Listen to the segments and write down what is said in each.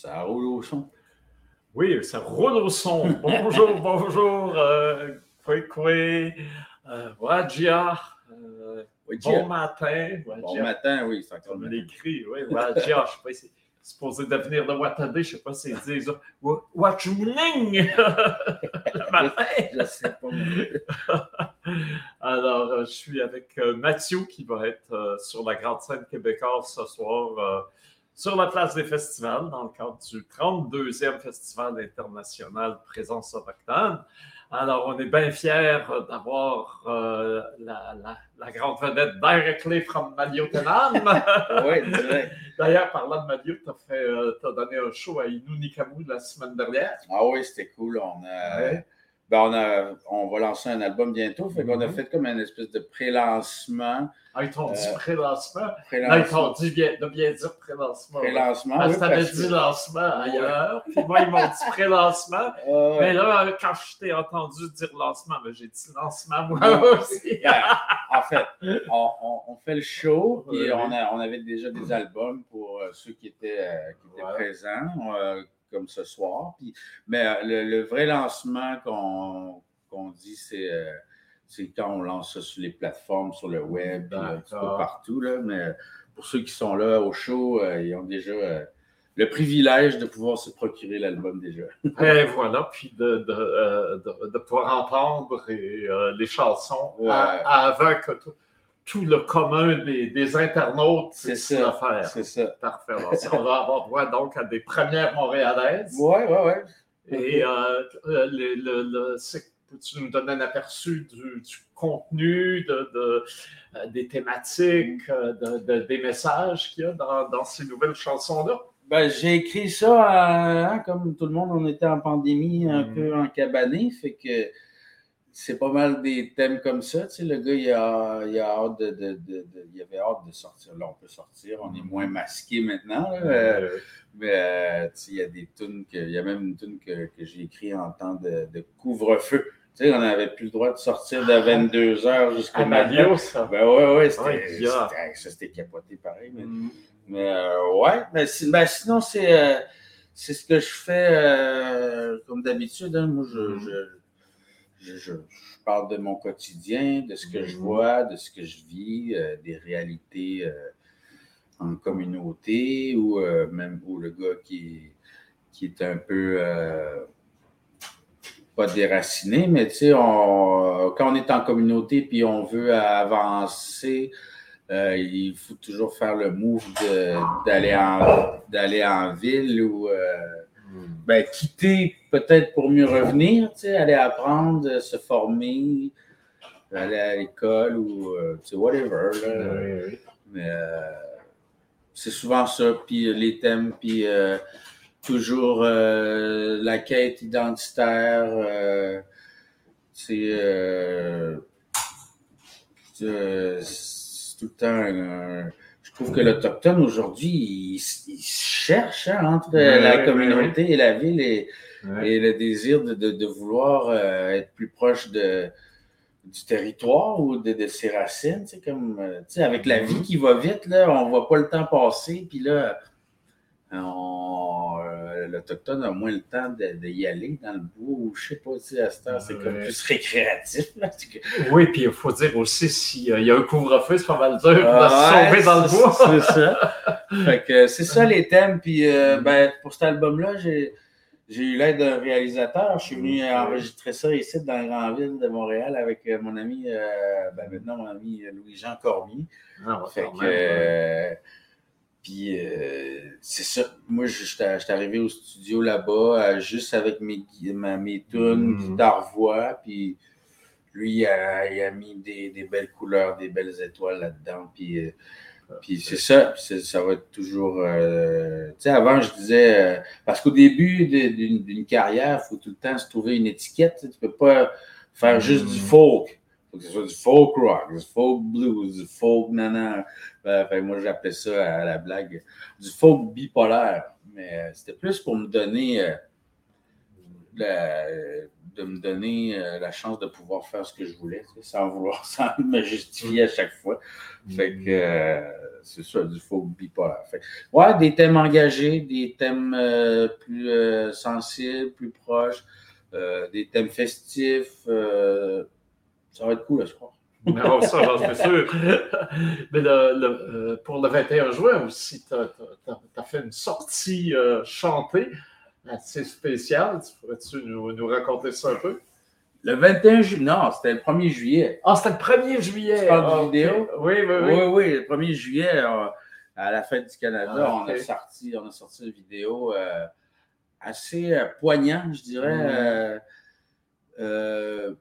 Ça roule au son. Oui, ça roule au son. Bonjour, bonjour, euh, Kwekwe, euh, Wajia, euh, bon matin. Bon matin, oui, c'est encore On l'écrit, oui, Wajia, je sais pas si c'est supposé devenir de Watade, je ne sais pas si ils disent Wachuning le matin. je sais pas. Alors, euh, je suis avec Mathieu qui va être sur la grande scène québécoise ce soir sur la place des festivals dans le cadre du 32e Festival international Présence autochtone. Alors, on est bien fiers d'avoir euh, la, grande vedette directly from Maliotenam. oui, D'ailleurs, parlant de Malio, tu as, euh, donné un show à Inunikamu la semaine dernière. Ah oui, c'était cool. On a, ben, on, a, on va lancer un album bientôt. Fait qu'on a mhm. fait comme une espèce de pré-lancement. Ah, ils t'ont dit euh, pré-lancement? ils t'ont dit bien, de bien dire pré-lancement. Pré-lancement, Parce que t'avais dit lancement ailleurs. Puis moi, ils m'ont dit pré-lancement. mais là, quand je t'ai entendu dire lancement, ben, j'ai dit lancement moi aussi. en fait, on, on, fait le show. et on, a, on avait déjà des albums pour euh, ceux qui étaient, euh, qui étaient présents comme ce soir. Puis, mais euh, le, vrai lancement qu'on dit, euh, c'est quand on lance ça sur les plateformes, sur le web, un peu partout. Là, mais pour ceux qui sont là au show, euh, ils ont déjà le privilège de pouvoir se procurer l'album déjà. Et voilà, puis de, de, pouvoir entendre les chansons avant que tout tout le commun des, internautes, c'est ça l'affaire. C'est ça. Parfait. on va avoir droit donc à des premières montréalaises. Oui, oui, oui. Et euh, euh, le, peux-tu nous donner un aperçu du, contenu, de, euh, des thématiques, des messages qu'il y a dans, ces nouvelles chansons-là? Ben, j'ai écrit ça, hein, comme tout le monde, on était en pandémie, un mm. peu en cabané, fait que c'est pas mal des thèmes comme ça. Tu sais, le gars, il, a, il, a hâte de, de, de, il avait hâte de sortir. Là, on peut sortir. On est moins masqué maintenant. Euh, mais euh, tu sais, il y a des tunes que, il y a même une tune que, que j'ai écrite en temps de, couvre-feu. Tu sais, on n'avait plus le droit de sortir de 22 ah. heures jusqu'au matin. ça. Ben ouais, ouais, c'était, ça, c'était capoté pareil. Mais, mm. mais euh, ouais, mais ben, sinon, c'est, c'est ce que je fais comme d'habitude. Hein. Moi, je, mm. je je, parle de mon quotidien, de ce que je mhm. vois, de ce que je vis, euh, des réalités euh, en communauté ou euh, même pour le gars qui, qui est un peu pas déraciné, mais tu sais, quand on est en communauté puis on veut avancer, il faut toujours faire le move d'aller en, d'aller en ville ou ben, quitter peut-être pour mieux revenir, aller apprendre, se former, aller à l'école ou, euh, tu sais, whatever. Mais euh, c'est souvent ça, puis les thèmes, puis euh, toujours la quête identitaire, c'est tout le temps un trouve que l'Autochtone aujourd'hui, il, cherche hein, entre la communauté et la ville et, le désir de, vouloir euh, être plus proche de, du territoire ou de, ses racines. Comme, euh, avec la vie mm-hmm. qui va vite, là, on ne voit pas le temps passer, puis là, euh, l'Autochtone a moins le temps d'y aller dans le bois ou je sais pas, si à c'est comme plus récréatif. Oui, puis il faut dire aussi, s'il y a un couvre-feu, c'est pas mal dur de se sauver dans le bois. c'est ça. fait que c'est ça les thèmes. Puis euh, mm. ben, pour cet album-là, j'ai. eu l'aide d'un réalisateur. Je suis venu mm. enregistrer ça ici dans la grande ville de Montréal avec euh, mon ami, ben maintenant mon ami Louis-Jean Cormier. Ah, fait que, puis euh, c'est ça. Moi, je suis arrivé au studio là-bas euh, juste avec mes, mes tunes, mm guitare-voix. Puis lui, il a, mis des, belles couleurs, des belles étoiles là-dedans. Puis, euh, puis c'est ça. Ça va être toujours. tu sais, avant, je disais. parce qu'au début d'une carrière, il faut tout le temps se trouver une étiquette. Tu ne peux pas faire juste du mm. folk faut que ce soit du folk rock, du folk blues, du folk nana. Ben, moi, j'appelais ça à la blague du folk bipolaire. Mais euh, c'était plus pour me donner euh, de me donner euh, la chance de pouvoir faire ce que je voulais, sans vouloir, me justifier à chaque fois. Fait que euh, c'est ça, du faux bipolaire. Ouais, des thèmes engagés, des thèmes euh, plus sensibles, plus proches, des thèmes festifs. Ça va être cool, je crois. Non, ça, j'en suis sûr. Mais pour le 21 juin aussi, tu as, fait une sortie chantée assez spécial. Pourrais-tu nous, nous, raconter ça un peu? Le 21 juillet, non, c'était le 1er juillet. Ah, c'était le 1er juillet. Tu parles vidéo? Oui, oui, oui. Oui, oui, le 1er juillet, à la fête du Canada, ah, on, a sorti, on a sorti une vidéo euh, assez euh, poignante, je dirais. Mm.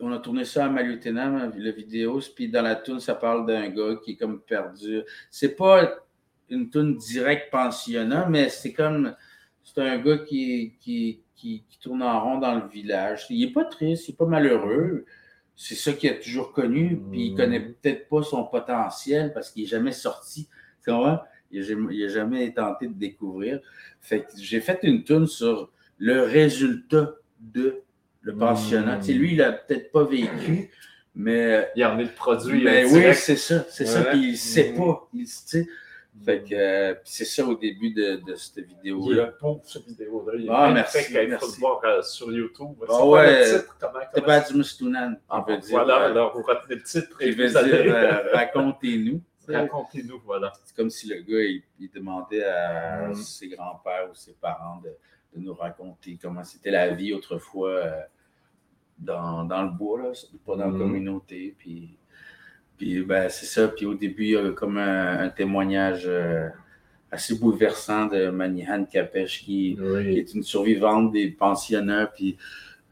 On a tourné ça à Malutenam, la vidéo, puis dans la tune, ça parle d'un gars qui est comme perdu. C'est pas une tune directe pensionnant, mais c'est comme c'est un gars qui, qui, qui, tourne en rond dans le village. Il n'est pas triste, il n'est pas malheureux. C'est ça qu'il a toujours connu. Puis il ne connaît mm. peut-être pas son potentiel parce qu'il n'est jamais sorti. Tu? Il n'a jamais tenté de découvrir. Fait que j'ai fait une tune sur le résultat de le pensionnat. Mm. lui, il n'a peut-être pas vécu, mais. Il en est le produit. Mais oui, c'est ça. C'est ça. Puis il ne sait mm. pas. Il, fait que euh, c'est ça au début de, de cette vidéo-là. Il est bon cette vidéo-là. Il est ah, merci. Il faut le voir euh, sur YouTube. Ah, ouais. le titre? Comment, C'est pas du Mustounan. Ah, dire, voilà, euh, alors vous retenez le titre. Il veut dire Racontez-nous. Racontez-nous, voilà. C'est comme si le gars, il, il demandait à mm. ses grands-pères ou ses parents de, de, nous raconter comment c'était la vie autrefois dans, dans, le bois, là, pas dans la mm. communauté. Puis puis ben, c'est ça. Puis au début, il y a comme un, témoignage euh, assez bouleversant de Manihan Kapesh, qui, est une survivante des pensionnats. Puis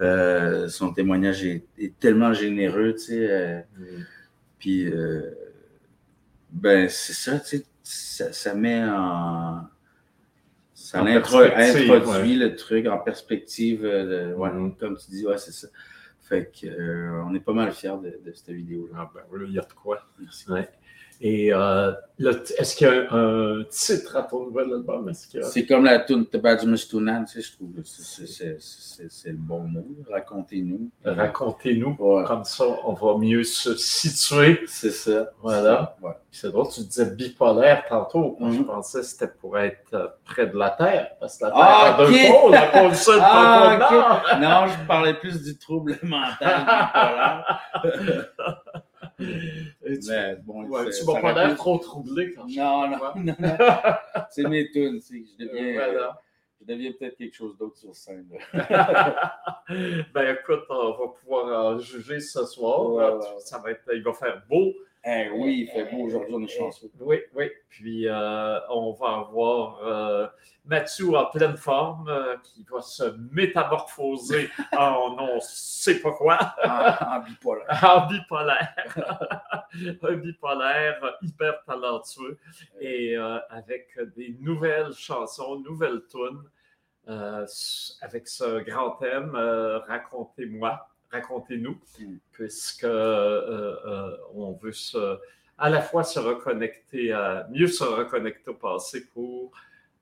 euh, son témoignage est, tellement généreux, tu sais. Euh, puis ben, c'est ça, tu sais, ça, met en. Ça introduit le truc en perspective. Mm-hmm. Comme tu dis, ouais, c'est ça. Fait qu'on euh, est pas mal fiers de, cette vidéo-là. Ah ben il y a de quoi. Merci. Et euh, est-ce qu'il y a un, titre à ton nouvel album? C'est comme la tune Tabadjumustounan, tu sais, je trouve c'est le bon mot. Racontez-nous. Racontez-nous. Comme ça, on va mieux se situer. C'est ça. Voilà. C'est drôle, tu disais bipolaire tantôt. Moi, je mhm. pensais que c'était pour être euh, près de la Terre. Parce que la Terre ah, a deux pôles, la pôle sud, ah, Non, je parlais plus du trouble mental bipolaire. tu, mais bon, tu pas l'air trop troublé quand je Non, non, non, c'est mes tunes. Je deviens, euh, je deviens peut-être quelque chose d'autre sur scène. ben écoute, on va pouvoir juger ce soir. Ça va être, il va faire beau. Eh oui, il fait beau aujourd'hui, on est chanceux. Oui, oui. Puis euh, on va avoir euh, Mathieu en pleine forme euh, qui va se métamorphoser en on ne sait pas quoi. en, bipolaire. en bipolaire. Un bipolaire hyper talentueux et avec des nouvelles chansons, nouvelles tunes. avec ce grand thème, Racontez-moi racontez-nous, mm. puisque euh, euh, on veut se, à la fois se reconnecter, à, mieux se reconnecter au passé pour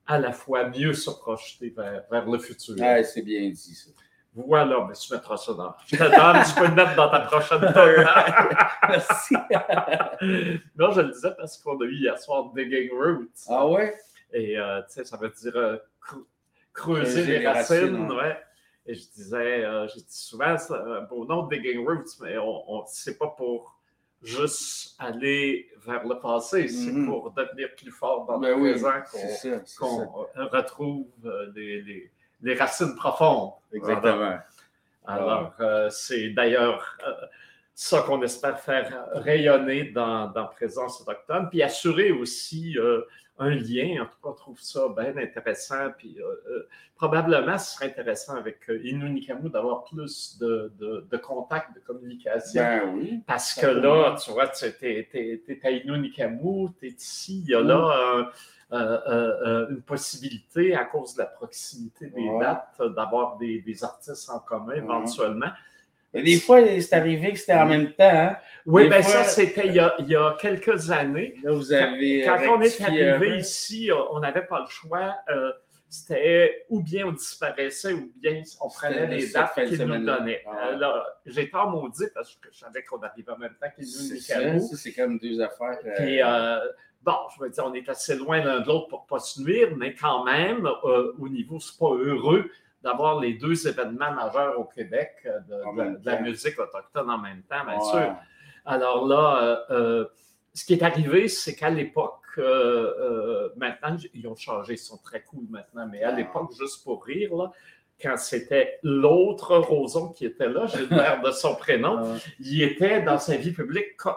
à la fois mieux se projeter vers, vers le futur. Ah, c'est bien dit ça. Voilà, mais tu mettras ça dans. Je tu peux le mettre dans ta prochaine Merci. non, je le disais parce qu'on a eu hier soir Digging Roots. Ah ouais? Et euh, tu sais, ça veut dire creuser les, racines. racines ouais. Et je disais, euh, je dis souvent, un beau nom de Digging Roots, mais on, c'est pas pour juste aller vers le passé, c'est mm-hmm. pour devenir plus fort dans le ben présent qu'on retrouve euh, les, les, racines profondes. Exactement. Alors, euh, c'est d'ailleurs ça qu'on espère faire rayonner dans, dans Présence autochtone, puis assurer aussi un lien. En tout cas, on trouve ça bien intéressant. Puis euh, euh, probablement, ce serait intéressant avec euh, Inunikamu d'avoir plus de, de, contacts, de communication. Ben oui. Parce que là, tu vois, tu es, à Inunikamu, tu es ici, il y a là une possibilité, à cause de la proximité des dates, d'avoir des, des, artistes en commun éventuellement des fois, c'est arrivé que c'était en même temps. Hein. Oui, bien ça, c'était il, y a quelques années. Là, vous avez quand, on est arrivé ici, on n'avait pas le choix. Euh, c'était ou bien on disparaissait ou bien on prenait les dates qu'ils nous donnaient. Ah. J'ai pas maudit parce que je savais qu'on arrivait en même temps qu'ils nous C'est c'est comme deux affaires. Euh, bon, je veux dire, on est assez loin l'un de l'autre pour ne pas se nuire, mais quand même, euh, au niveau, c'est pas heureux d'avoir les deux événements majeurs au Québec euh, de, la musique autochtone en même temps, bien sûr. Alors là, ce qui est arrivé, c'est qu'à l'époque, maintenant, ils ont changé, ils sont très cool maintenant, mais à ah. l'époque, juste pour rire, là, quand c'était l'autre Roson qui était là, j'ai l'air de son prénom, ah. il était dans sa vie publique comme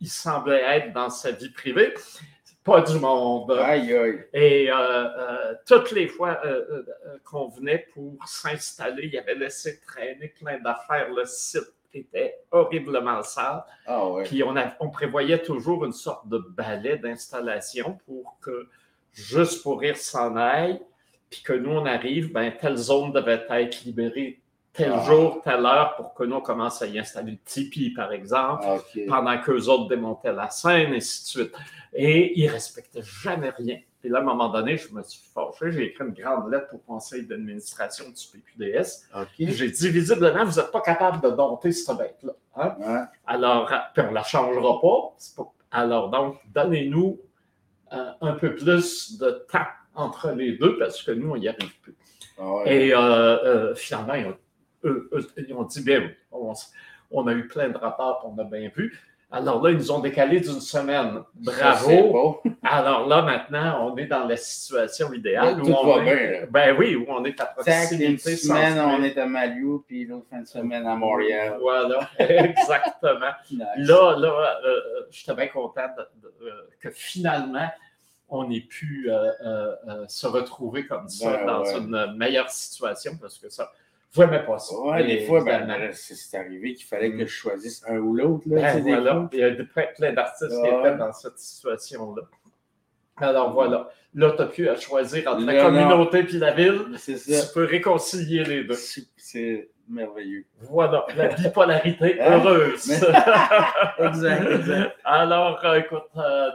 il semblait être dans sa vie privée. Pas du monde. Aïe, aïe. Et euh, euh, toutes les fois euh, qu'on venait pour s'installer, il avait laissé traîner plein d'affaires. Le site était horriblement sale. Ah, ouais. Puis on, on prévoyait toujours une sorte de balai d'installation pour que, juste pour rire, s'en aille puis que nous, on arrive, ben, telle zone devait être libérée tel ah. jour, telle heure, pour que nous, on commence à y installer le tipi, par exemple, ah, pendant qu'eux autres démontaient la scène, et ainsi de suite. Et ils ne respectaient jamais rien. Puis là, à un moment donné, je me suis fâché, j'ai écrit une grande lettre au conseil d'administration du PQDS. J'ai dit, visiblement, vous n'êtes pas capable de dompter cette bête-là. Hein? Alors, puis on ne la changera pas. Alors, donc, donnez-nous euh, un peu plus de temps entre les deux parce que nous, on n'y arrive plus. Ah Et euh, euh, finalement, ils ont, dit, bien, on, on, a eu plein de rapports, on a bien vu. Alors là, ils nous ont décalé d'une semaine. Bravo. Alors là, maintenant, on est dans la situation idéale. où on est, Ben oui, où on est à proximité. Une semaine, on est à Maliou, puis l'autre fin de semaine à Montréal. Voilà, exactement. Là, là, euh, je suis bien content que finalement, on ait pu euh, euh, euh, se retrouver comme ça dans une meilleure situation parce que ça. Ne pas ça. Oui, des fois, ben, c'est arrivé qu'il fallait que je choisisse un ou l'autre. Ben, voilà. Il y a plein d'artistes qui étaient dans cette situation-là. Alors voilà. Là, tu as pu choisir entre la communauté et la ville. Tu peux réconcilier les deux. C'est merveilleux. Voilà, la bipolarité hein? heureuse. exact, exact. Alors, euh, écoute, euh,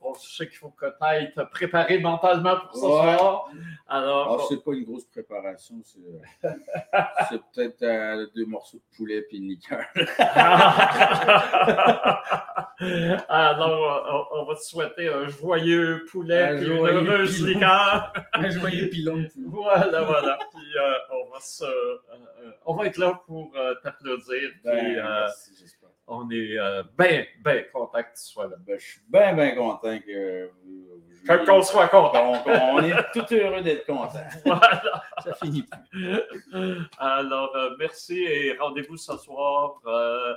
on sait qu'il faut ailles te préparer mentalement pour ce soir. Alors, ah, c'est pas une grosse préparation, c'est, peut-être deux morceaux de poulet et une liqueur. Alors, on, va te souhaiter un joyeux poulet heureuse liqueur. un joyeux pilon. Voilà, voilà. Puis, euh, on va se euh, on va être là pour euh, t'applaudir. Ben, euh, on est bien, bien content que tu sois là. Ben, je suis bien, bien content que qu'on soit content. on est tout heureux d'être content. Voilà. Ça finit plus. Alors, merci et rendez-vous ce soir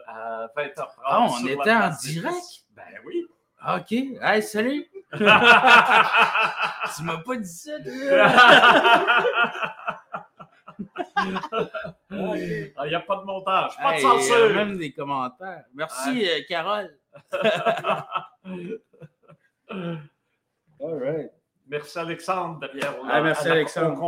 à 20h30. Ah, on était en direct? Ben oui. OK. Hey, salut! tu m'as pas dit ça, Il n'y a pas de montage, pas de censure. même des commentaires. Merci, euh, Carole. All right. Merci, Alexandre, derrière. merci, Alexandre.